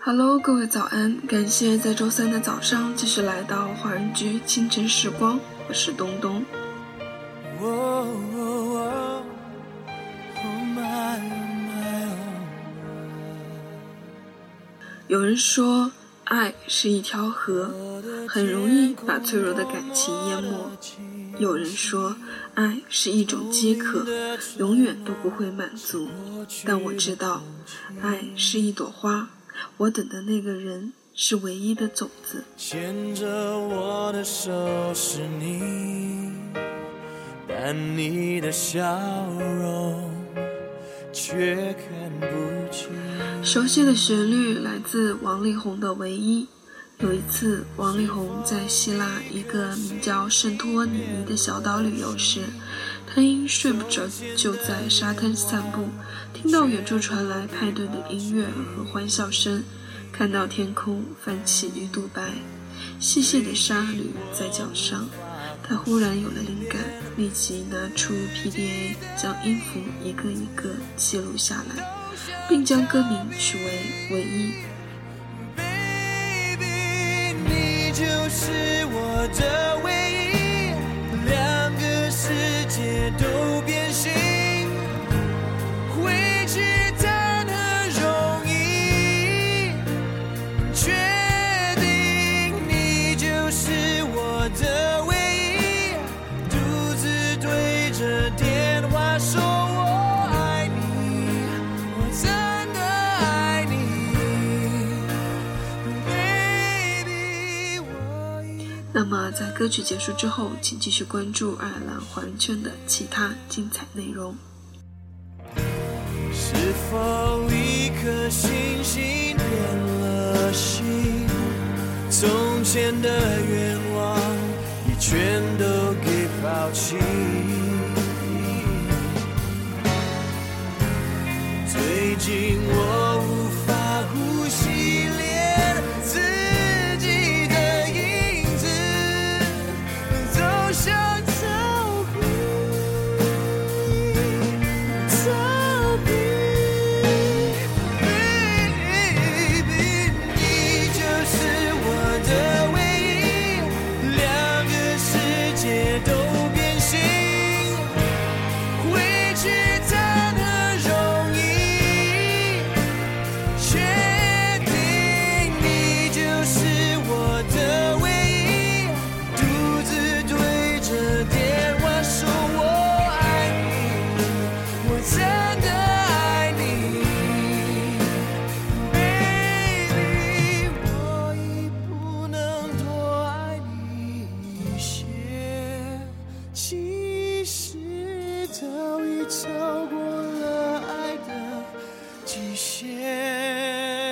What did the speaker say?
Hello，各位早安！感谢在周三的早上继续来到华人居清晨时光，我是东东。有人说，爱是一条河，很容易把脆弱的感情淹没；有人说，爱是一种饥渴，永远都不会满足。但我知道，爱是一朵花，我等的那个人是唯一的种子。牵着我的手是你，但你的笑容却看不清。熟悉的旋律来自王力宏的《唯一》。有一次，王力宏在希腊一个名叫圣托里尼的小岛旅游时，他因睡不着就在沙滩散步，听到远处传来派对的音乐和欢笑声，看到天空泛起鱼肚白，细细的沙缕在脚上，他忽然有了灵感，立即拿出 PDA，将音符一个一个记录下来。并将歌名取为《唯一》。Baby，你就是我的那么，在歌曲结束之后，请继续关注爱尔兰华人圈的其他精彩内容。是否一颗星星变了心？从前的愿望已全都给抛弃。最近我无法呼吸。